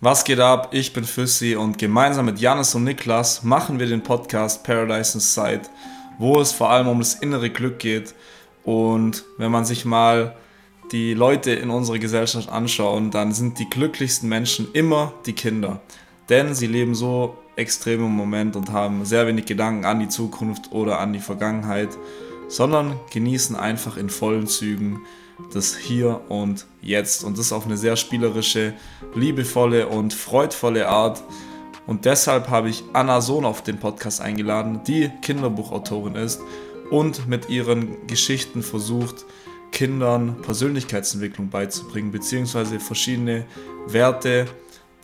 Was geht ab? Ich bin Füssi und gemeinsam mit Janis und Niklas machen wir den Podcast Paradise Inside, wo es vor allem um das innere Glück geht. Und wenn man sich mal die Leute in unserer Gesellschaft anschaut, dann sind die glücklichsten Menschen immer die Kinder. Denn sie leben so extrem im Moment und haben sehr wenig Gedanken an die Zukunft oder an die Vergangenheit, sondern genießen einfach in vollen Zügen das Hier und Jetzt. Und das auf eine sehr spielerische, liebevolle und freudvolle Art. Und deshalb habe ich Anna Sohn auf den Podcast eingeladen, die Kinderbuchautorin ist und mit ihren Geschichten versucht, Kindern Persönlichkeitsentwicklung beizubringen, beziehungsweise verschiedene Werte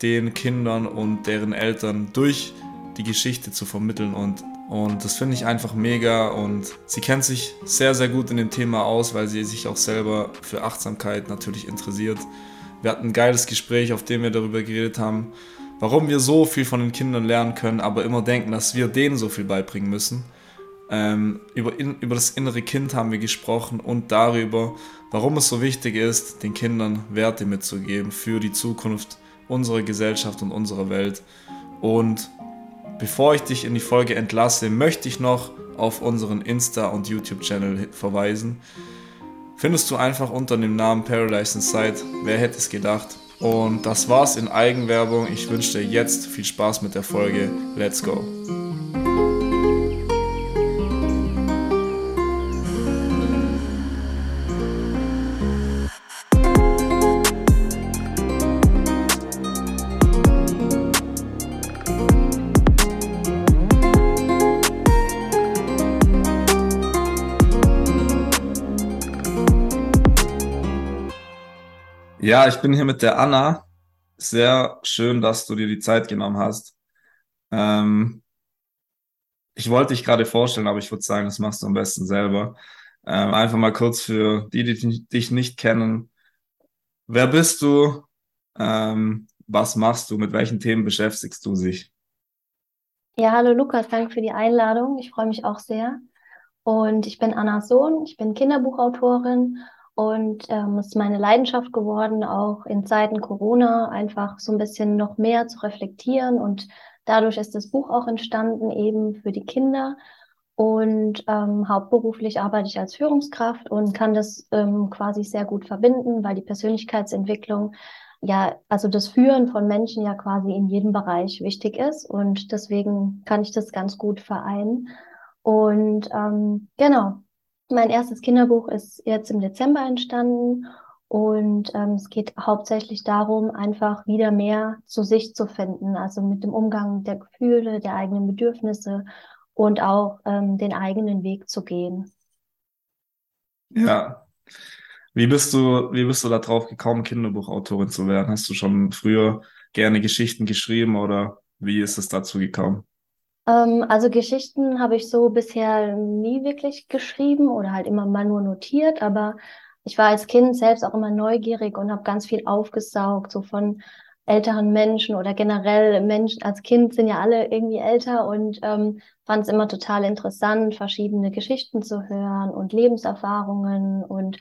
den Kindern und deren Eltern durch die Geschichte zu vermitteln. Und und das finde ich einfach mega und sie kennt sich sehr, sehr gut in dem Thema aus, weil sie sich auch selber für Achtsamkeit natürlich interessiert. Wir hatten ein geiles Gespräch, auf dem wir darüber geredet haben, warum wir so viel von den Kindern lernen können, aber immer denken, dass wir denen so viel beibringen müssen. Ähm, über, in, über das innere Kind haben wir gesprochen und darüber, warum es so wichtig ist, den Kindern Werte mitzugeben für die Zukunft unserer Gesellschaft und unserer Welt. Und Bevor ich dich in die Folge entlasse, möchte ich noch auf unseren Insta- und YouTube-Channel verweisen. Findest du einfach unter dem Namen Paradise Inside. Wer hätte es gedacht? Und das war's in Eigenwerbung. Ich wünsche dir jetzt viel Spaß mit der Folge. Let's go! Ja, ich bin hier mit der Anna. Sehr schön, dass du dir die Zeit genommen hast. Ähm, ich wollte dich gerade vorstellen, aber ich würde sagen, das machst du am besten selber. Ähm, einfach mal kurz für die, die dich nicht kennen. Wer bist du? Ähm, was machst du? Mit welchen Themen beschäftigst du dich? Ja, hallo Lukas, danke für die Einladung. Ich freue mich auch sehr. Und ich bin Annas Sohn, ich bin Kinderbuchautorin und ähm, es ist meine Leidenschaft geworden, auch in Zeiten Corona einfach so ein bisschen noch mehr zu reflektieren. Und dadurch ist das Buch auch entstanden, eben für die Kinder. Und ähm, hauptberuflich arbeite ich als Führungskraft und kann das ähm, quasi sehr gut verbinden, weil die Persönlichkeitsentwicklung ja, also das Führen von Menschen ja quasi in jedem Bereich wichtig ist. Und deswegen kann ich das ganz gut vereinen. Und ähm, genau, mein erstes Kinderbuch ist jetzt im Dezember entstanden und ähm, es geht hauptsächlich darum, einfach wieder mehr zu sich zu finden, also mit dem Umgang der Gefühle, der eigenen Bedürfnisse und auch ähm, den eigenen Weg zu gehen. Ja. Wie bist du, wie bist du da drauf gekommen, Kinderbuchautorin zu werden? Hast du schon früher gerne Geschichten geschrieben oder wie ist es dazu gekommen? Ähm, also Geschichten habe ich so bisher nie wirklich geschrieben oder halt immer mal nur notiert, aber ich war als Kind selbst auch immer neugierig und habe ganz viel aufgesaugt, so von älteren Menschen oder generell Menschen als Kind sind ja alle irgendwie älter und ähm, fand es immer total interessant, verschiedene Geschichten zu hören und Lebenserfahrungen und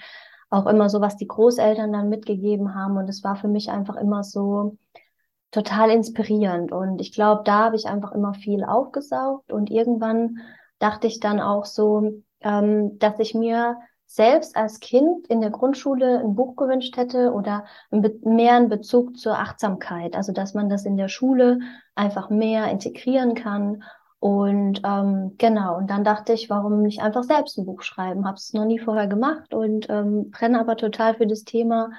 auch immer so, was die Großeltern dann mitgegeben haben. Und es war für mich einfach immer so, total inspirierend. Und ich glaube, da habe ich einfach immer viel aufgesaugt. Und irgendwann dachte ich dann auch so, ähm, dass ich mir selbst als Kind in der Grundschule ein Buch gewünscht hätte oder mehr einen Bezug zur Achtsamkeit. Also dass man das in der Schule einfach mehr integrieren kann. Und ähm, genau, und dann dachte ich, warum nicht einfach selbst ein Buch schreiben? Habe es noch nie vorher gemacht und ähm, brenne aber total für das Thema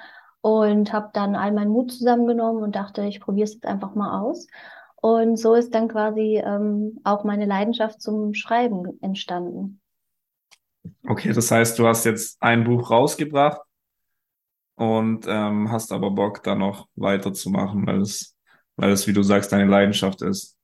und habe dann all meinen Mut zusammengenommen und dachte, ich probiere es jetzt einfach mal aus. Und so ist dann quasi ähm, auch meine Leidenschaft zum Schreiben entstanden. Okay, das heißt, du hast jetzt ein Buch rausgebracht und ähm, hast aber Bock, da noch weiterzumachen, weil es, weil es, wie du sagst, deine Leidenschaft ist.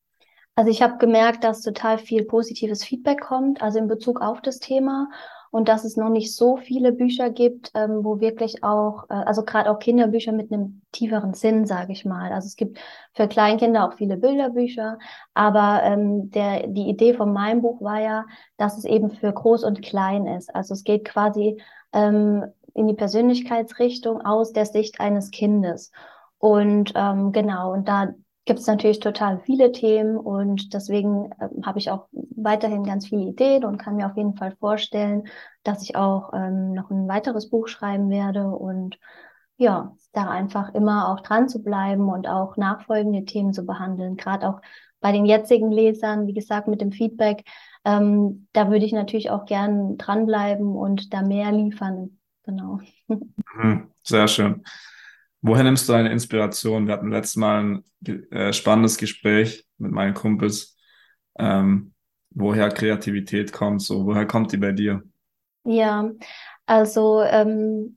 Also ich habe gemerkt, dass total viel positives Feedback kommt, also in Bezug auf das Thema und dass es noch nicht so viele Bücher gibt, ähm, wo wirklich auch, äh, also gerade auch Kinderbücher mit einem tieferen Sinn, sage ich mal. Also es gibt für Kleinkinder auch viele Bilderbücher, aber ähm, der, die Idee von meinem Buch war ja, dass es eben für groß und klein ist. Also es geht quasi ähm, in die Persönlichkeitsrichtung aus der Sicht eines Kindes. Und ähm, genau, und da gibt es natürlich total viele Themen und deswegen äh, habe ich auch weiterhin ganz viele Ideen und kann mir auf jeden Fall vorstellen, dass ich auch ähm, noch ein weiteres Buch schreiben werde und ja, da einfach immer auch dran zu bleiben und auch nachfolgende Themen zu behandeln. Gerade auch bei den jetzigen Lesern, wie gesagt, mit dem Feedback, ähm, da würde ich natürlich auch gern dranbleiben und da mehr liefern. Genau. Mhm, sehr schön. Woher nimmst du deine Inspiration? Wir hatten letztes Mal ein äh, spannendes Gespräch mit meinen Kumpels, ähm, woher Kreativität kommt. So, woher kommt die bei dir? Ja, also ähm,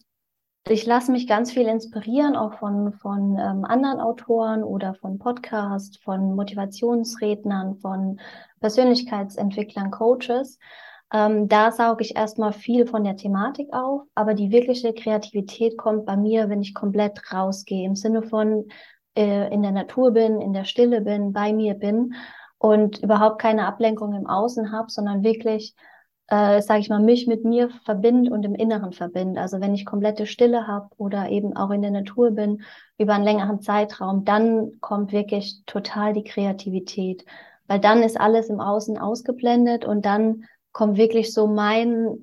ich lasse mich ganz viel inspirieren, auch von, von ähm, anderen Autoren oder von Podcasts, von Motivationsrednern, von Persönlichkeitsentwicklern, Coaches. Ähm, da sauge ich erstmal viel von der Thematik auf, aber die wirkliche Kreativität kommt bei mir, wenn ich komplett rausgehe, im Sinne von äh, in der Natur bin, in der Stille bin, bei mir bin und überhaupt keine Ablenkung im Außen habe, sondern wirklich, äh, sage ich mal, mich mit mir verbinde und im Inneren verbinde. Also wenn ich komplette Stille habe oder eben auch in der Natur bin über einen längeren Zeitraum, dann kommt wirklich total die Kreativität, weil dann ist alles im Außen ausgeblendet und dann kommt wirklich so mein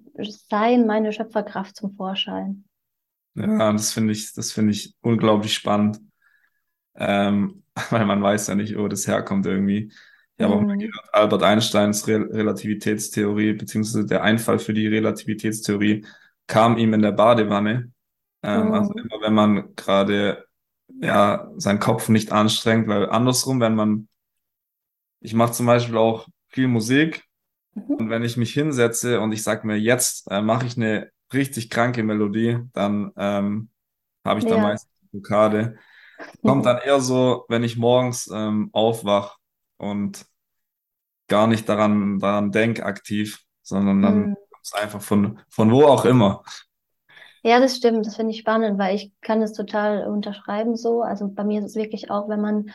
Sein, meine Schöpferkraft zum Vorschein. Ja, das finde ich, das finde ich unglaublich spannend, ähm, weil man weiß ja nicht, wo das herkommt irgendwie. Ich habe auch mal mhm. gehört, Albert Einsteins Re Relativitätstheorie, beziehungsweise der Einfall für die Relativitätstheorie kam ihm in der Badewanne. Ähm, mhm. Also immer wenn man gerade ja seinen Kopf nicht anstrengt, weil andersrum, wenn man, ich mache zum Beispiel auch viel Musik Mhm. Und wenn ich mich hinsetze und ich sage mir, jetzt äh, mache ich eine richtig kranke Melodie, dann ähm, habe ich da ja. meistens eine Blockade. Kommt dann eher so, wenn ich morgens ähm, aufwach und gar nicht daran, daran denke aktiv, sondern dann mhm. kommt es einfach von, von wo auch immer. Ja, das stimmt. Das finde ich spannend, weil ich kann es total unterschreiben so. Also bei mir ist es wirklich auch, wenn man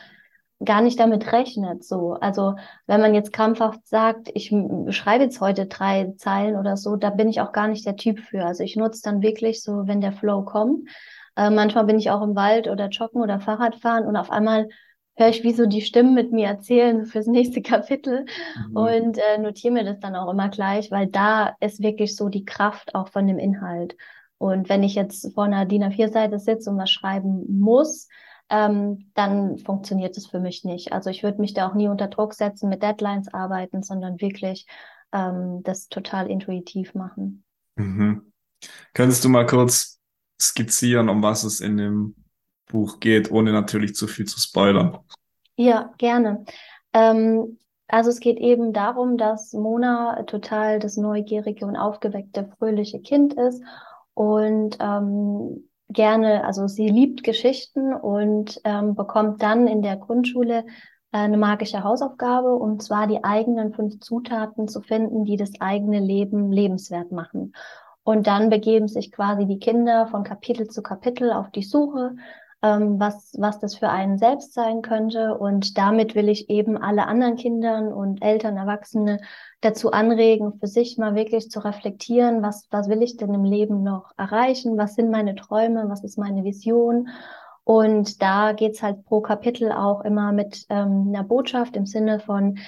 gar nicht damit rechnet. So, also wenn man jetzt krampfhaft sagt, ich schreibe jetzt heute drei Zeilen oder so, da bin ich auch gar nicht der Typ für. Also ich nutze dann wirklich so, wenn der Flow kommt. Äh, manchmal bin ich auch im Wald oder joggen oder Fahrrad fahren und auf einmal höre ich wie so die Stimmen mit mir erzählen fürs nächste Kapitel mhm. und äh, notiere mir das dann auch immer gleich, weil da ist wirklich so die Kraft auch von dem Inhalt. Und wenn ich jetzt vor einer DIN A4-Seite sitze und was schreiben muss, ähm, dann funktioniert es für mich nicht. Also ich würde mich da auch nie unter Druck setzen, mit Deadlines arbeiten, sondern wirklich ähm, das total intuitiv machen. Mhm. Könntest du mal kurz skizzieren, um was es in dem Buch geht, ohne natürlich zu viel zu spoilern? Ja, gerne. Ähm, also es geht eben darum, dass Mona total das neugierige und aufgeweckte, fröhliche Kind ist und ähm, gerne, also sie liebt Geschichten und ähm, bekommt dann in der Grundschule eine magische Hausaufgabe, und zwar die eigenen fünf Zutaten zu finden, die das eigene Leben lebenswert machen. Und dann begeben sich quasi die Kinder von Kapitel zu Kapitel auf die Suche ähm, was, was das für einen selbst sein könnte. Und damit will ich eben alle anderen Kindern und Eltern, Erwachsene dazu anregen, für sich mal wirklich zu reflektieren, was, was will ich denn im Leben noch erreichen, was sind meine Träume, was ist meine Vision. Und da geht's halt pro Kapitel auch immer mit ähm, einer Botschaft im Sinne von,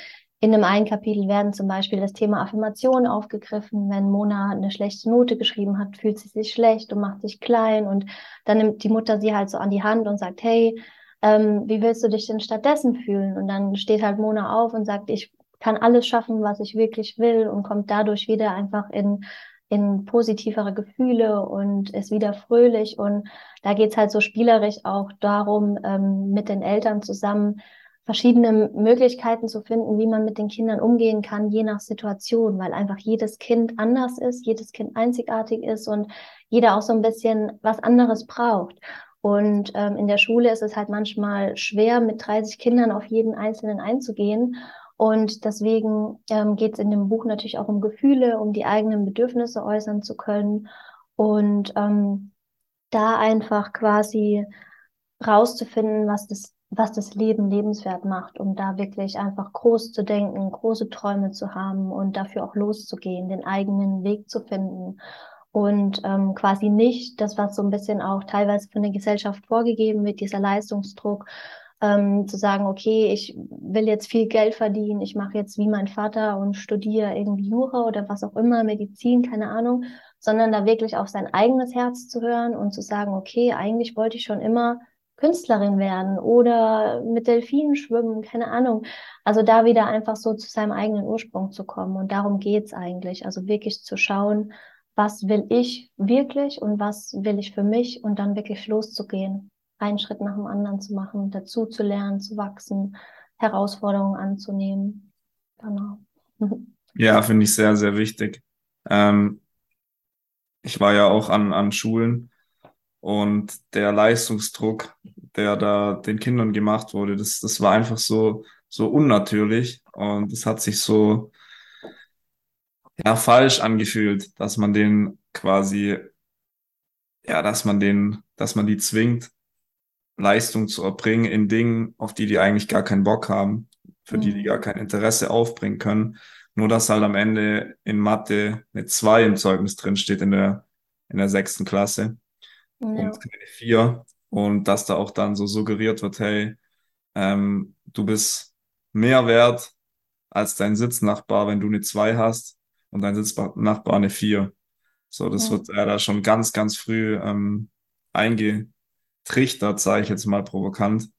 in einem einen Kapitel werden zum Beispiel das Thema Affirmation aufgegriffen. Wenn Mona eine schlechte Note geschrieben hat, fühlt sie sich schlecht und macht sich klein. Und dann nimmt die Mutter sie halt so an die Hand und sagt, hey, ähm, wie willst du dich denn stattdessen fühlen? Und dann steht halt Mona auf und sagt, ich kann alles schaffen, was ich wirklich will und kommt dadurch wieder einfach in, in positivere Gefühle und ist wieder fröhlich. Und da geht's halt so spielerisch auch darum, ähm, mit den Eltern zusammen verschiedene Möglichkeiten zu finden, wie man mit den Kindern umgehen kann, je nach Situation, weil einfach jedes Kind anders ist, jedes Kind einzigartig ist und jeder auch so ein bisschen was anderes braucht. Und ähm, in der Schule ist es halt manchmal schwer, mit 30 Kindern auf jeden Einzelnen einzugehen. Und deswegen ähm, geht es in dem Buch natürlich auch um Gefühle, um die eigenen Bedürfnisse äußern zu können und ähm, da einfach quasi rauszufinden, was das was das Leben lebenswert macht, um da wirklich einfach groß zu denken, große Träume zu haben und dafür auch loszugehen, den eigenen Weg zu finden. und ähm, quasi nicht das, was so ein bisschen auch teilweise von der Gesellschaft vorgegeben wird, dieser Leistungsdruck, ähm, zu sagen, okay, ich will jetzt viel Geld verdienen, ich mache jetzt wie mein Vater und studiere irgendwie Jura oder was auch immer, Medizin, keine Ahnung, sondern da wirklich auf sein eigenes Herz zu hören und zu sagen, okay, eigentlich wollte ich schon immer Künstlerin werden oder mit Delfinen schwimmen, keine Ahnung. Also da wieder einfach so zu seinem eigenen Ursprung zu kommen. Und darum geht's eigentlich. Also wirklich zu schauen, was will ich wirklich und was will ich für mich und dann wirklich loszugehen, einen Schritt nach dem anderen zu machen, dazu zu lernen, zu wachsen, Herausforderungen anzunehmen. Genau. Ja, finde ich sehr, sehr wichtig. Ähm, ich war ja auch an, an Schulen und der Leistungsdruck, der da den Kindern gemacht wurde, das, das war einfach so, so unnatürlich und es hat sich so ja, falsch angefühlt, dass man den quasi, ja, dass man den, dass man die zwingt, Leistung zu erbringen in Dingen, auf die die eigentlich gar keinen Bock haben, für mhm. die die gar mhm. kein Interesse aufbringen können. Nur dass halt am Ende in Mathe eine 2 im Zeugnis drin steht in der, in der sechsten Klasse ja. und keine 4. Und dass da auch dann so suggeriert wird, hey, ähm, du bist mehr wert als dein Sitznachbar, wenn du eine 2 hast und dein Sitznachbar eine 4. So, das ja. wird ja da schon ganz, ganz früh ähm, eingetrichtert, sage ich jetzt mal provokant.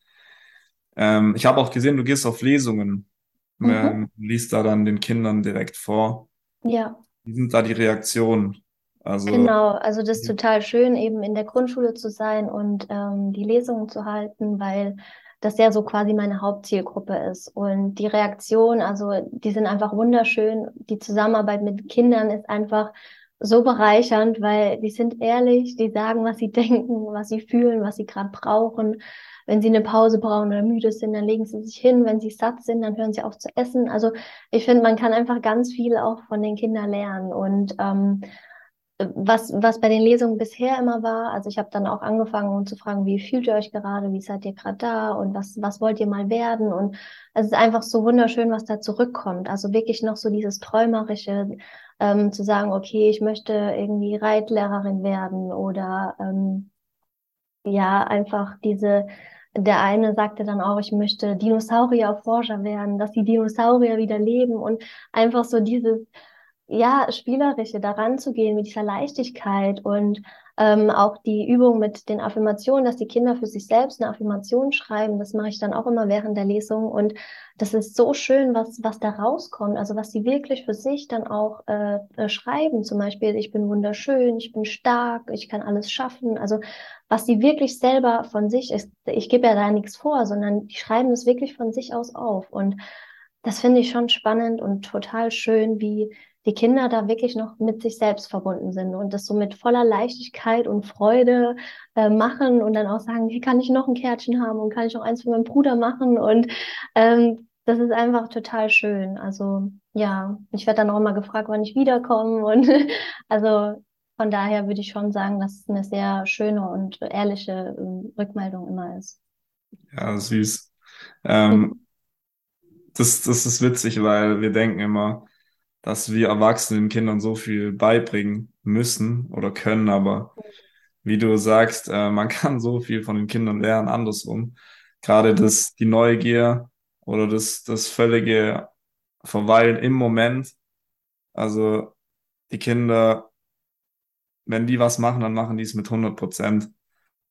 Ähm, ich habe auch gesehen, du gehst auf Lesungen, mhm. ähm, liest da dann den Kindern direkt vor. Ja. Wie sind da die Reaktionen? Also, genau, also das ist total schön, eben in der Grundschule zu sein und ähm, die Lesungen zu halten, weil das ja so quasi meine Hauptzielgruppe ist. Und die Reaktion, also die sind einfach wunderschön. Die Zusammenarbeit mit Kindern ist einfach so bereichernd, weil die sind ehrlich, die sagen, was sie denken, was sie fühlen, was sie gerade brauchen. Wenn sie eine Pause brauchen oder müde sind, dann legen sie sich hin. Wenn sie satt sind, dann hören sie auf zu essen. Also ich finde, man kann einfach ganz viel auch von den Kindern lernen. Und ähm, was, was bei den Lesungen bisher immer war, also ich habe dann auch angefangen um zu fragen, wie fühlt ihr euch gerade, wie seid ihr gerade da und was, was wollt ihr mal werden? Und es ist einfach so wunderschön, was da zurückkommt. Also wirklich noch so dieses Träumerische, ähm, zu sagen, okay, ich möchte irgendwie Reitlehrerin werden oder ähm, ja, einfach diese, der eine sagte dann auch, ich möchte Dinosaurierforscher werden, dass die Dinosaurier wieder leben und einfach so dieses, ja, Spielerische daran zu gehen mit dieser Leichtigkeit und ähm, auch die Übung mit den Affirmationen, dass die Kinder für sich selbst eine Affirmation schreiben, das mache ich dann auch immer während der Lesung und das ist so schön, was, was da rauskommt, also was sie wirklich für sich dann auch äh, äh schreiben, zum Beispiel, ich bin wunderschön, ich bin stark, ich kann alles schaffen, also was sie wirklich selber von sich ist, ich gebe ja da nichts vor, sondern die schreiben es wirklich von sich aus auf. Und das finde ich schon spannend und total schön, wie die Kinder da wirklich noch mit sich selbst verbunden sind und das so mit voller Leichtigkeit und Freude äh, machen und dann auch sagen, wie kann ich noch ein Kärtchen haben und kann ich noch eins für meinen Bruder machen und ähm, das ist einfach total schön. Also ja, ich werde dann auch immer gefragt, wann ich wiederkomme und also von daher würde ich schon sagen, dass es eine sehr schöne und ehrliche äh, Rückmeldung immer ist. Ja, süß. Ähm, das, das ist witzig, weil wir denken immer, dass wir erwachsenen Kindern so viel beibringen müssen oder können, aber wie du sagst, äh, man kann so viel von den Kindern lernen, andersrum. Gerade das, die Neugier oder das, das völlige Verweilen im Moment. Also die Kinder, wenn die was machen, dann machen die es mit 100 Prozent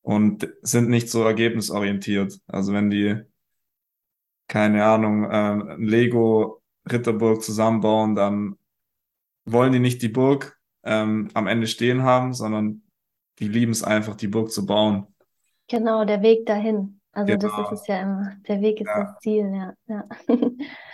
und sind nicht so ergebnisorientiert. Also wenn die, keine Ahnung, äh, Lego Ritterburg zusammenbauen, dann wollen die nicht die Burg ähm, am Ende stehen haben, sondern die lieben es einfach, die Burg zu bauen. Genau, der Weg dahin. Also genau. das ist es ja immer. Der Weg ist ja. das Ziel, ja. ja.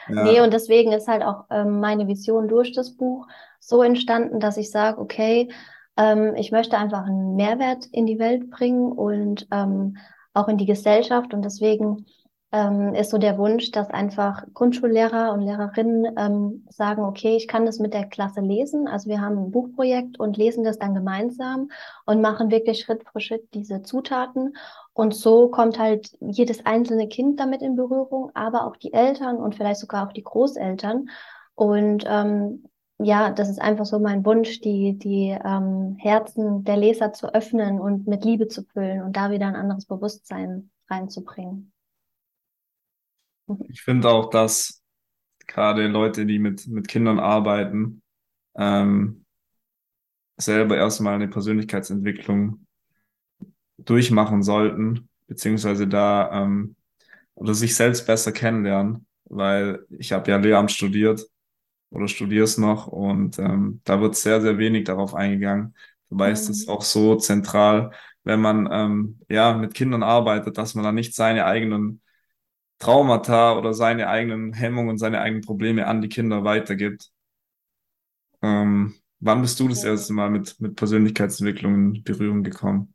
ja. Nee, und deswegen ist halt auch ähm, meine Vision durch das Buch so entstanden, dass ich sage, okay, ähm, ich möchte einfach einen Mehrwert in die Welt bringen und ähm, auch in die Gesellschaft. Und deswegen ähm, ist so der Wunsch, dass einfach Grundschullehrer und Lehrerinnen ähm, sagen, okay, ich kann das mit der Klasse lesen. Also wir haben ein Buchprojekt und lesen das dann gemeinsam und machen wirklich Schritt für Schritt diese Zutaten. Und so kommt halt jedes einzelne Kind damit in Berührung, aber auch die Eltern und vielleicht sogar auch die Großeltern. Und ähm, ja, das ist einfach so mein Wunsch, die, die ähm, Herzen der Leser zu öffnen und mit Liebe zu füllen und da wieder ein anderes Bewusstsein reinzubringen. Ich finde auch, dass gerade Leute, die mit, mit Kindern arbeiten, ähm, selber erstmal eine Persönlichkeitsentwicklung durchmachen sollten, beziehungsweise da ähm, oder sich selbst besser kennenlernen, weil ich habe ja Lehramt studiert oder studierst noch und ähm, da wird sehr, sehr wenig darauf eingegangen. Dabei mhm. ist es auch so zentral, wenn man ähm, ja mit Kindern arbeitet, dass man dann nicht seine eigenen Traumata oder seine eigenen Hemmungen, seine eigenen Probleme an die Kinder weitergibt. Ähm, wann bist du das erste Mal mit, mit Persönlichkeitsentwicklung in Berührung gekommen?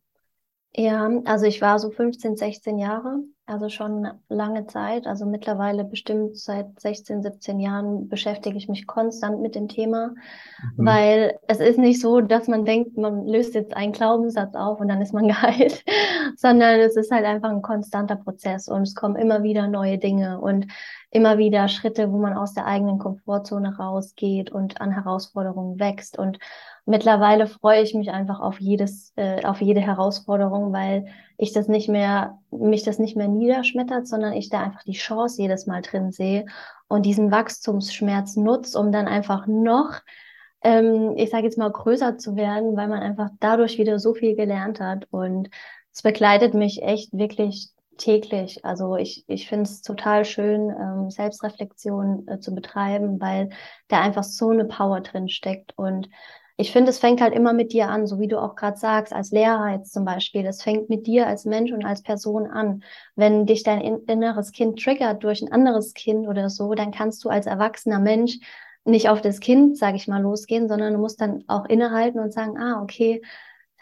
Ja, also ich war so 15, 16 Jahre, also schon lange Zeit. Also mittlerweile bestimmt seit 16, 17 Jahren beschäftige ich mich konstant mit dem Thema, mhm. weil es ist nicht so, dass man denkt, man löst jetzt einen Glaubenssatz auf und dann ist man geheilt, sondern es ist halt einfach ein konstanter Prozess und es kommen immer wieder neue Dinge und immer wieder Schritte, wo man aus der eigenen Komfortzone rausgeht und an Herausforderungen wächst. Und mittlerweile freue ich mich einfach auf jedes, äh, auf jede Herausforderung, weil ich das nicht mehr, mich das nicht mehr niederschmettert, sondern ich da einfach die Chance jedes Mal drin sehe und diesen Wachstumsschmerz nutzt, um dann einfach noch ähm, ich sage jetzt mal, größer zu werden, weil man einfach dadurch wieder so viel gelernt hat. Und es begleitet mich echt wirklich täglich. Also ich, ich finde es total schön, ähm, Selbstreflexion äh, zu betreiben, weil da einfach so eine Power drin steckt. Und ich finde, es fängt halt immer mit dir an, so wie du auch gerade sagst, als Lehrer jetzt zum Beispiel. Es fängt mit dir als Mensch und als Person an. Wenn dich dein inneres Kind triggert durch ein anderes Kind oder so, dann kannst du als erwachsener Mensch nicht auf das Kind, sage ich mal, losgehen, sondern du musst dann auch innehalten und sagen, ah, okay,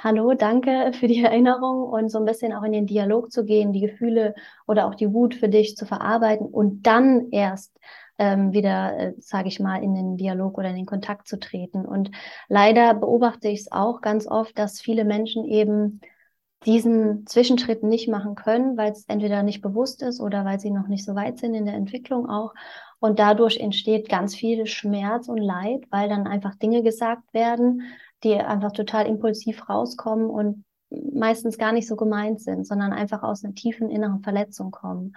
Hallo, danke für die Erinnerung und so ein bisschen auch in den Dialog zu gehen, die Gefühle oder auch die Wut für dich zu verarbeiten und dann erst ähm, wieder, äh, sage ich mal, in den Dialog oder in den Kontakt zu treten. Und leider beobachte ich es auch ganz oft, dass viele Menschen eben diesen Zwischenschritt nicht machen können, weil es entweder nicht bewusst ist oder weil sie noch nicht so weit sind in der Entwicklung auch. Und dadurch entsteht ganz viel Schmerz und Leid, weil dann einfach Dinge gesagt werden, die einfach total impulsiv rauskommen und meistens gar nicht so gemeint sind, sondern einfach aus einer tiefen inneren Verletzung kommen.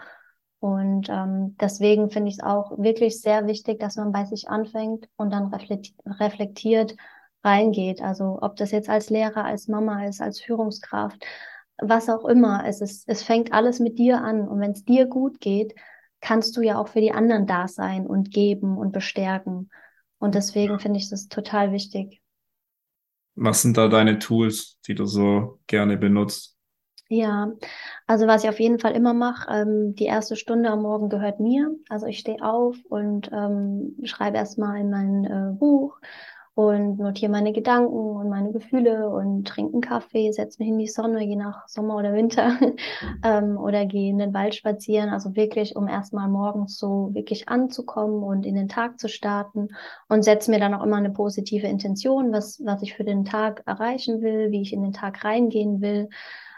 Und ähm, deswegen finde ich es auch wirklich sehr wichtig, dass man bei sich anfängt und dann reflektiert reingeht. Also ob das jetzt als Lehrer, als Mama ist, als Führungskraft, was auch immer. Es, ist, es fängt alles mit dir an. Und wenn es dir gut geht, kannst du ja auch für die anderen da sein und geben und bestärken. Und deswegen finde ich das total wichtig. Was sind da deine Tools, die du so gerne benutzt? Ja, also was ich auf jeden Fall immer mache, ähm, die erste Stunde am Morgen gehört mir. Also ich stehe auf und ähm, schreibe erstmal in mein äh, Buch und notiere meine Gedanken und meine Gefühle und trinke einen Kaffee, setze mich in die Sonne, je nach Sommer oder Winter, ähm, oder gehe in den Wald spazieren. Also wirklich, um erstmal morgens so wirklich anzukommen und in den Tag zu starten und setze mir dann auch immer eine positive Intention, was, was ich für den Tag erreichen will, wie ich in den Tag reingehen will.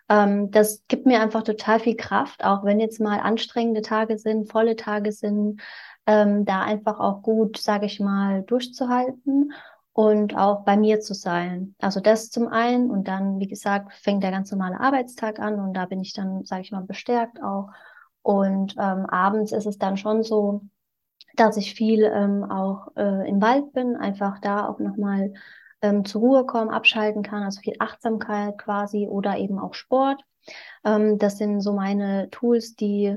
Ähm, das gibt mir einfach total viel Kraft, auch wenn jetzt mal anstrengende Tage sind, volle Tage sind, ähm, da einfach auch gut, sage ich mal, durchzuhalten und auch bei mir zu sein. Also das zum einen und dann, wie gesagt, fängt der ganz normale Arbeitstag an und da bin ich dann, sage ich mal, bestärkt auch. Und ähm, abends ist es dann schon so, dass ich viel ähm, auch äh, im Wald bin, einfach da auch nochmal ähm, zur Ruhe kommen, abschalten kann, also viel Achtsamkeit quasi oder eben auch Sport. Ähm, das sind so meine Tools, die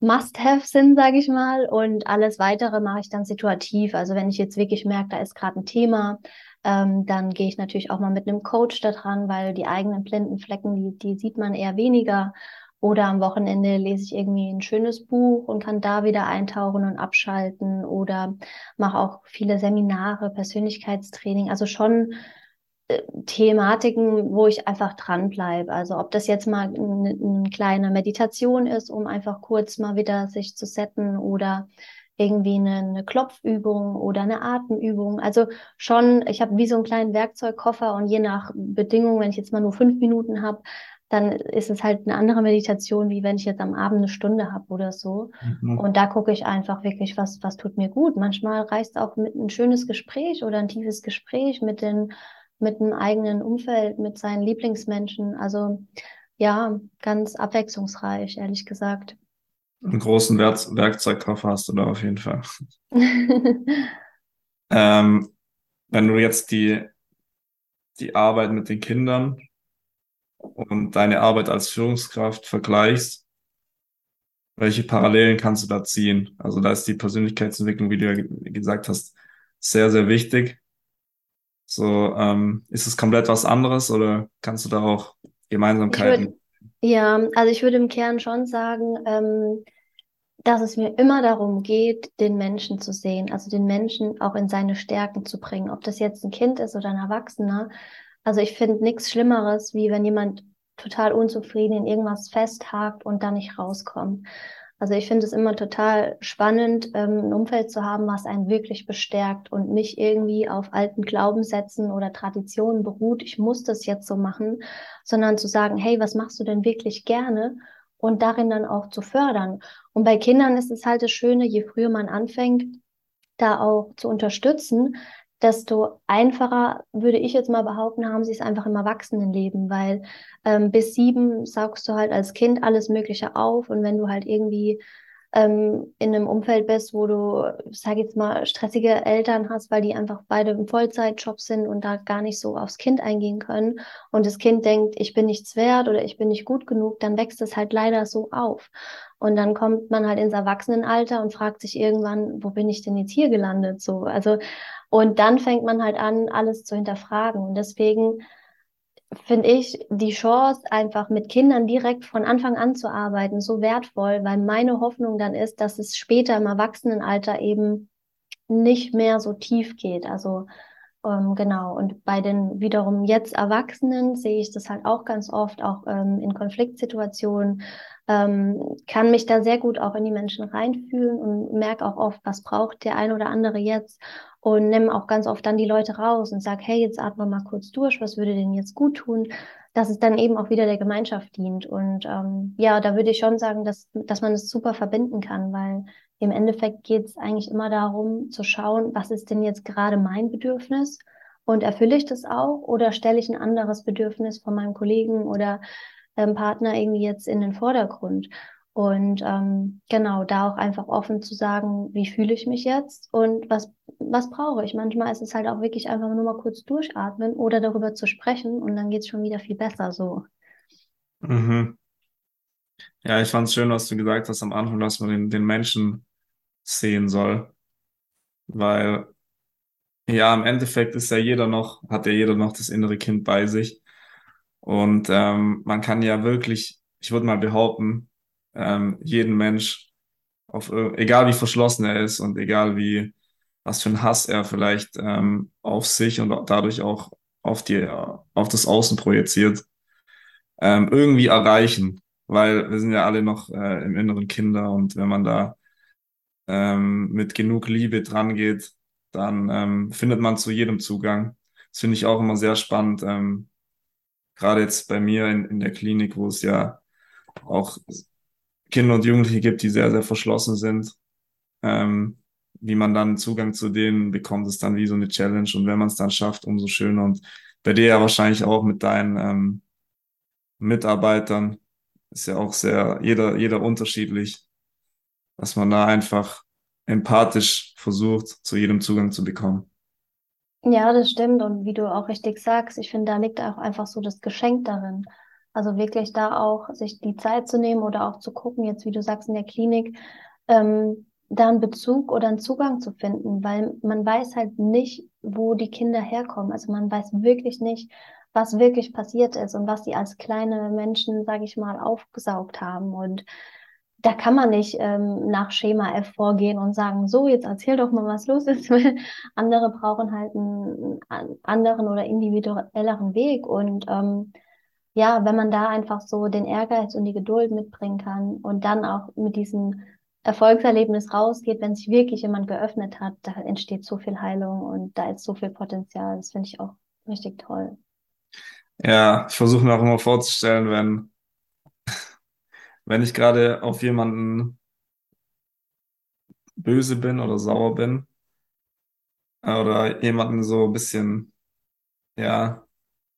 Must-have sind, sage ich mal. Und alles weitere mache ich dann situativ. Also wenn ich jetzt wirklich merke, da ist gerade ein Thema, ähm, dann gehe ich natürlich auch mal mit einem Coach da dran, weil die eigenen blinden Flecken, die, die sieht man eher weniger. Oder am Wochenende lese ich irgendwie ein schönes Buch und kann da wieder eintauchen und abschalten. Oder mache auch viele Seminare, Persönlichkeitstraining. Also schon Thematiken, wo ich einfach dranbleibe. Also ob das jetzt mal eine, eine kleine Meditation ist, um einfach kurz mal wieder sich zu setten oder irgendwie eine, eine Klopfübung oder eine Atemübung. Also schon, ich habe wie so einen kleinen Werkzeugkoffer und je nach Bedingungen, wenn ich jetzt mal nur fünf Minuten habe, dann ist es halt eine andere Meditation, wie wenn ich jetzt am Abend eine Stunde habe oder so. Mhm. Und da gucke ich einfach wirklich, was, was tut mir gut. Manchmal reicht auch mit ein schönes Gespräch oder ein tiefes Gespräch mit den, mit einem eigenen Umfeld, mit seinen Lieblingsmenschen. Also ja, ganz abwechslungsreich, ehrlich gesagt. Einen großen Werk Werkzeugkoffer hast du da auf jeden Fall. ähm, wenn du jetzt die, die Arbeit mit den Kindern und deine Arbeit als Führungskraft vergleichst, welche Parallelen kannst du da ziehen? Also da ist die Persönlichkeitsentwicklung, wie du ja gesagt hast, sehr, sehr wichtig. So, ähm, ist es komplett was anderes oder kannst du da auch Gemeinsamkeiten? Würd, ja, also ich würde im Kern schon sagen, ähm, dass es mir immer darum geht, den Menschen zu sehen, also den Menschen auch in seine Stärken zu bringen, ob das jetzt ein Kind ist oder ein Erwachsener. Also ich finde nichts Schlimmeres, wie wenn jemand total unzufrieden in irgendwas festhakt und da nicht rauskommt. Also ich finde es immer total spannend, ähm, ein Umfeld zu haben, was einen wirklich bestärkt und nicht irgendwie auf alten Glaubenssätzen oder Traditionen beruht, ich muss das jetzt so machen, sondern zu sagen, hey, was machst du denn wirklich gerne? Und darin dann auch zu fördern. Und bei Kindern ist es halt das Schöne, je früher man anfängt, da auch zu unterstützen, desto einfacher, würde ich jetzt mal behaupten, haben sie es einfach im Erwachsenenleben, weil ähm, bis sieben saugst du halt als Kind alles Mögliche auf und wenn du halt irgendwie ähm, in einem Umfeld bist, wo du, sag jetzt mal, stressige Eltern hast, weil die einfach beide im Vollzeitjob sind und da gar nicht so aufs Kind eingehen können und das Kind denkt, ich bin nichts wert oder ich bin nicht gut genug, dann wächst es halt leider so auf. Und dann kommt man halt ins Erwachsenenalter und fragt sich irgendwann, wo bin ich denn jetzt hier gelandet? So, also und dann fängt man halt an, alles zu hinterfragen. Und deswegen finde ich die Chance, einfach mit Kindern direkt von Anfang an zu arbeiten, so wertvoll, weil meine Hoffnung dann ist, dass es später im Erwachsenenalter eben nicht mehr so tief geht. Also ähm, genau. Und bei den wiederum jetzt Erwachsenen sehe ich das halt auch ganz oft, auch ähm, in Konfliktsituationen, ähm, kann mich da sehr gut auch in die Menschen reinfühlen und merke auch oft, was braucht der ein oder andere jetzt und nehme auch ganz oft dann die Leute raus und sage, hey, jetzt atme mal kurz durch, was würde denn jetzt gut tun, dass es dann eben auch wieder der Gemeinschaft dient. Und ähm, ja, da würde ich schon sagen, dass, dass man es super verbinden kann, weil im Endeffekt geht es eigentlich immer darum zu schauen, was ist denn jetzt gerade mein Bedürfnis und erfülle ich das auch oder stelle ich ein anderes Bedürfnis von meinem Kollegen oder ähm, Partner irgendwie jetzt in den Vordergrund. Und ähm, genau, da auch einfach offen zu sagen, wie fühle ich mich jetzt und was, was brauche ich. Manchmal ist es halt auch wirklich einfach nur mal kurz durchatmen oder darüber zu sprechen und dann geht es schon wieder viel besser so. Mhm. Ja, ich fand es schön, was du gesagt hast am Anfang, dass man den, den Menschen sehen soll. Weil ja, im Endeffekt ist ja jeder noch, hat ja jeder noch das innere Kind bei sich. Und ähm, man kann ja wirklich, ich würde mal behaupten, ähm, jeden Mensch, auf, egal wie verschlossen er ist und egal wie, was für ein Hass er vielleicht ähm, auf sich und dadurch auch auf, die, auf das Außen projiziert, ähm, irgendwie erreichen. Weil wir sind ja alle noch äh, im inneren Kinder und wenn man da ähm, mit genug Liebe dran geht, dann ähm, findet man zu jedem Zugang. Das finde ich auch immer sehr spannend. Ähm, gerade jetzt bei mir in, in der Klinik, wo es ja auch Kinder und Jugendliche gibt, die sehr, sehr verschlossen sind. Ähm, wie man dann Zugang zu denen bekommt, ist dann wie so eine Challenge. Und wenn man es dann schafft, umso schöner. Und bei dir ja wahrscheinlich auch mit deinen ähm, Mitarbeitern ist ja auch sehr, jeder, jeder unterschiedlich, dass man da einfach empathisch versucht, zu jedem Zugang zu bekommen. Ja, das stimmt. Und wie du auch richtig sagst, ich finde, da liegt auch einfach so das Geschenk darin. Also wirklich da auch sich die Zeit zu nehmen oder auch zu gucken, jetzt wie du sagst in der Klinik, ähm, da einen Bezug oder einen Zugang zu finden, weil man weiß halt nicht, wo die Kinder herkommen. Also man weiß wirklich nicht, was wirklich passiert ist und was sie als kleine Menschen, sage ich mal, aufgesaugt haben. Und da kann man nicht ähm, nach Schema F vorgehen und sagen, so, jetzt erzähl doch mal, was los ist, andere brauchen halt einen, einen anderen oder individuelleren Weg. Und ähm, ja, wenn man da einfach so den Ehrgeiz und die Geduld mitbringen kann und dann auch mit diesem Erfolgserlebnis rausgeht, wenn sich wirklich jemand geöffnet hat, da entsteht so viel Heilung und da ist so viel Potenzial. Das finde ich auch richtig toll. Ja, ich versuche mir auch immer vorzustellen, wenn, wenn ich gerade auf jemanden böse bin oder sauer bin oder jemanden so ein bisschen, ja,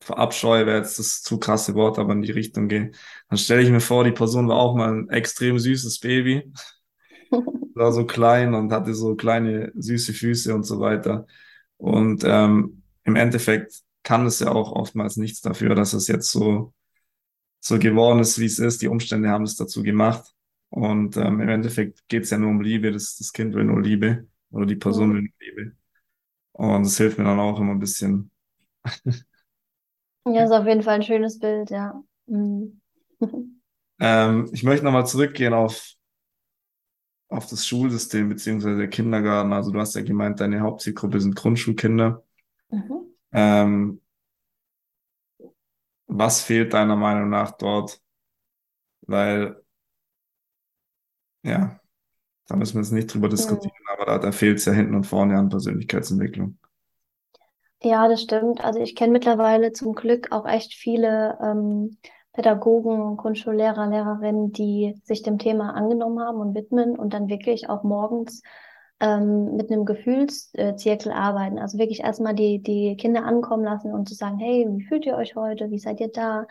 verabscheue, wäre jetzt das zu krasse Wort, aber in die Richtung gehen, dann stelle ich mir vor, die Person war auch mal ein extrem süßes Baby, war so klein und hatte so kleine süße Füße und so weiter. Und ähm, im Endeffekt kann es ja auch oftmals nichts dafür, dass es jetzt so, so geworden ist, wie es ist. Die Umstände haben es dazu gemacht. Und ähm, im Endeffekt geht es ja nur um Liebe. Das, das Kind will nur Liebe oder die Person will nur Liebe. Und das hilft mir dann auch immer ein bisschen. Ja, ist auf jeden Fall ein schönes Bild, ja. Mhm. Ähm, ich möchte nochmal zurückgehen auf, auf das Schulsystem beziehungsweise der Kindergarten. Also du hast ja gemeint, deine Hauptzielgruppe sind Grundschulkinder. Mhm. Ähm, was fehlt deiner Meinung nach dort? Weil, ja, da müssen wir jetzt nicht drüber Mhm. diskutieren, aber da, da fehlt es ja hinten und vorne an Persönlichkeitsentwicklung. Ja, das stimmt. Also ich kenne mittlerweile zum Glück auch echt viele ähm, Pädagogen, Grundschullehrer, Lehrerinnen, die sich dem Thema angenommen haben und widmen und dann wirklich auch morgens ähm, mit einem Gefühlszirkel arbeiten. Also wirklich erstmal die, die Kinder ankommen lassen und zu sagen, hey, wie fühlt ihr euch heute? Wie seid ihr da?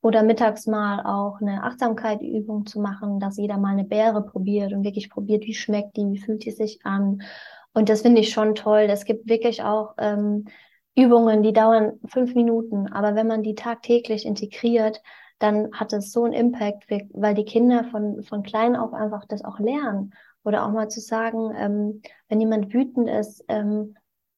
Oder mittags mal auch eine Achtsamkeitsübung zu machen, dass jeder mal eine Beere probiert und wirklich probiert, wie schmeckt die, wie fühlt die sich an. Und das finde ich schon toll. Es gibt wirklich auch ähm, Übungen, die dauern fünf Minuten, aber wenn man die tagtäglich integriert, dann hat es so einen Impact, weil die Kinder von, von klein auf einfach das auch lernen. Oder auch mal zu sagen, ähm, wenn jemand wütend ist, ähm,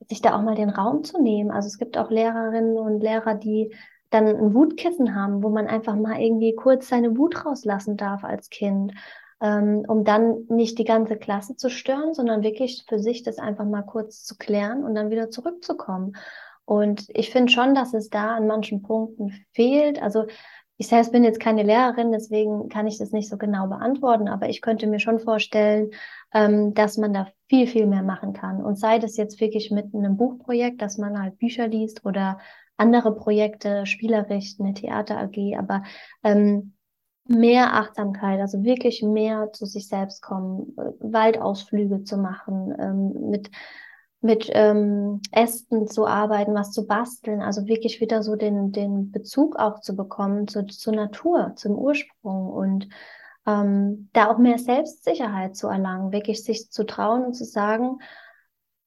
sich da auch mal den Raum zu nehmen. Also es gibt auch Lehrerinnen und Lehrer, die dann ein Wutkissen haben, wo man einfach mal irgendwie kurz seine Wut rauslassen darf als Kind, ähm, um dann nicht die ganze Klasse zu stören, sondern wirklich für sich das einfach mal kurz zu klären und dann wieder zurückzukommen. Und ich finde schon, dass es da an manchen Punkten fehlt. Also ich selbst bin jetzt keine Lehrerin, deswegen kann ich das nicht so genau beantworten, aber ich könnte mir schon vorstellen, ähm, dass man da viel, viel mehr machen kann. Und sei das jetzt wirklich mit einem Buchprojekt, dass man halt Bücher liest oder andere Projekte, spielerisch, eine Theater AG, aber ähm, mehr Achtsamkeit, also wirklich mehr zu sich selbst kommen, äh, Waldausflüge zu machen, ähm, mit mit ähm, Ästen zu arbeiten, was zu basteln, also wirklich wieder so den, den Bezug auch zu bekommen zu, zur Natur, zum Ursprung und ähm, da auch mehr Selbstsicherheit zu erlangen, wirklich sich zu trauen und zu sagen,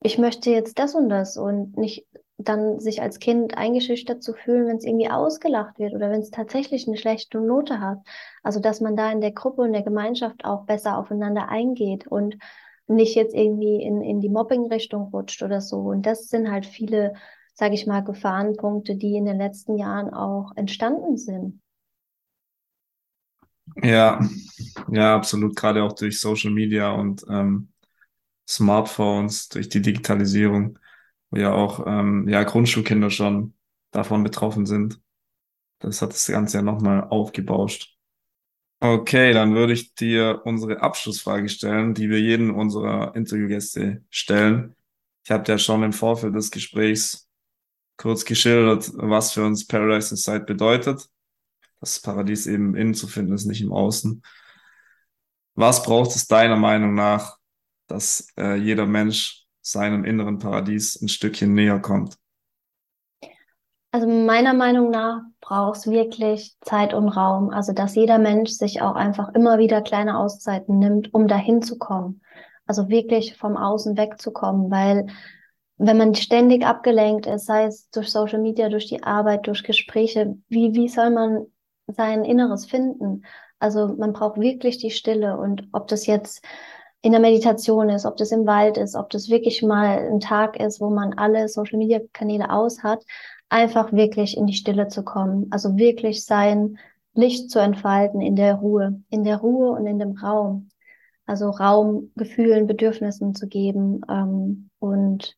ich möchte jetzt das und das und nicht dann sich als Kind eingeschüchtert zu fühlen, wenn es irgendwie ausgelacht wird oder wenn es tatsächlich eine schlechte Note hat. Also dass man da in der Gruppe und der Gemeinschaft auch besser aufeinander eingeht und nicht jetzt irgendwie in, in die Mobbing-Richtung rutscht oder so. Und das sind halt viele, sage ich mal, Gefahrenpunkte, die in den letzten Jahren auch entstanden sind. Ja, ja, absolut. Gerade auch durch Social Media und ähm, Smartphones, durch die Digitalisierung, wo ja auch ähm, ja, Grundschulkinder schon davon betroffen sind. Das hat das Ganze ja nochmal aufgebauscht. Okay, dann würde ich dir unsere Abschlussfrage stellen, die wir jeden unserer Interviewgäste stellen. Ich habe ja schon im Vorfeld des Gesprächs kurz geschildert, was für uns Paradise Inside bedeutet. Das Paradies eben innen zu finden ist, nicht im Außen. Was braucht es deiner Meinung nach, dass äh, jeder Mensch seinem inneren Paradies ein Stückchen näher kommt? Also meiner Meinung nach braucht es wirklich Zeit und Raum. Also dass jeder Mensch sich auch einfach immer wieder kleine Auszeiten nimmt, um dahin zu kommen. Also wirklich vom Außen wegzukommen, weil wenn man ständig abgelenkt ist, sei es durch Social Media, durch die Arbeit, durch Gespräche, wie, wie soll man sein Inneres finden? Also man braucht wirklich die Stille und ob das jetzt in der Meditation ist, ob das im Wald ist, ob das wirklich mal ein Tag ist, wo man alle Social Media Kanäle aus hat, einfach wirklich in die Stille zu kommen. Also wirklich sein Licht zu entfalten in der Ruhe, in der Ruhe und in dem Raum. Also Raum, Gefühlen, Bedürfnissen zu geben ähm, und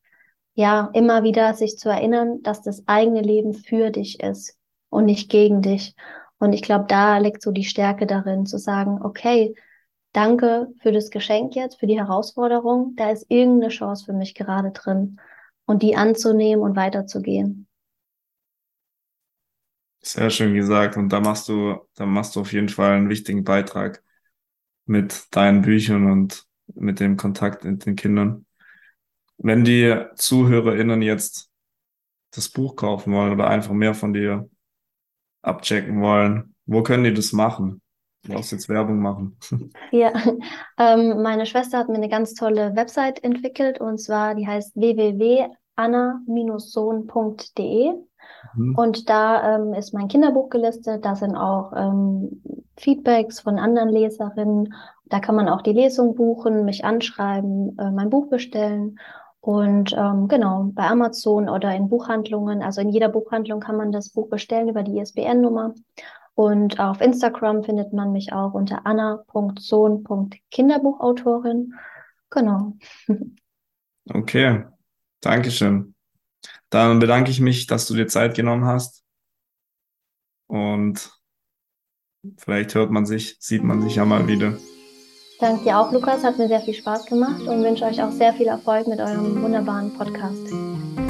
ja, immer wieder sich zu erinnern, dass das eigene Leben für dich ist und nicht gegen dich. Und ich glaube, da liegt so die Stärke darin, zu sagen, okay, danke für das Geschenk jetzt, für die Herausforderung. Da ist irgendeine Chance für mich gerade drin und die anzunehmen und weiterzugehen. Sehr schön gesagt. Und da machst du, da machst du auf jeden Fall einen wichtigen Beitrag mit deinen Büchern und mit dem Kontakt mit den Kindern. Wenn die ZuhörerInnen jetzt das Buch kaufen wollen oder einfach mehr von dir abchecken wollen, wo können die das machen? Du brauchst jetzt Werbung machen. Ja, ähm, meine Schwester hat mir eine ganz tolle Website entwickelt und zwar die heißt www.anna-sohn.de mhm. und da ähm, ist mein Kinderbuch gelistet. Da sind auch ähm, Feedbacks von anderen Leserinnen. Da kann man auch die Lesung buchen, mich anschreiben, äh, mein Buch bestellen. Und ähm, genau, bei Amazon oder in Buchhandlungen, also in jeder Buchhandlung kann man das Buch bestellen über die ISBN-Nummer. Und auf Instagram findet man mich auch unter anna.sohn.kinderbuchautorin. Genau. Okay, Dankeschön. Dann bedanke ich mich, dass du dir Zeit genommen hast. Und vielleicht hört man sich, sieht man sich ja mal wieder. Danke dir auch, Lukas. Hat mir sehr viel Spaß gemacht und wünsche euch auch sehr viel Erfolg mit eurem wunderbaren Podcast.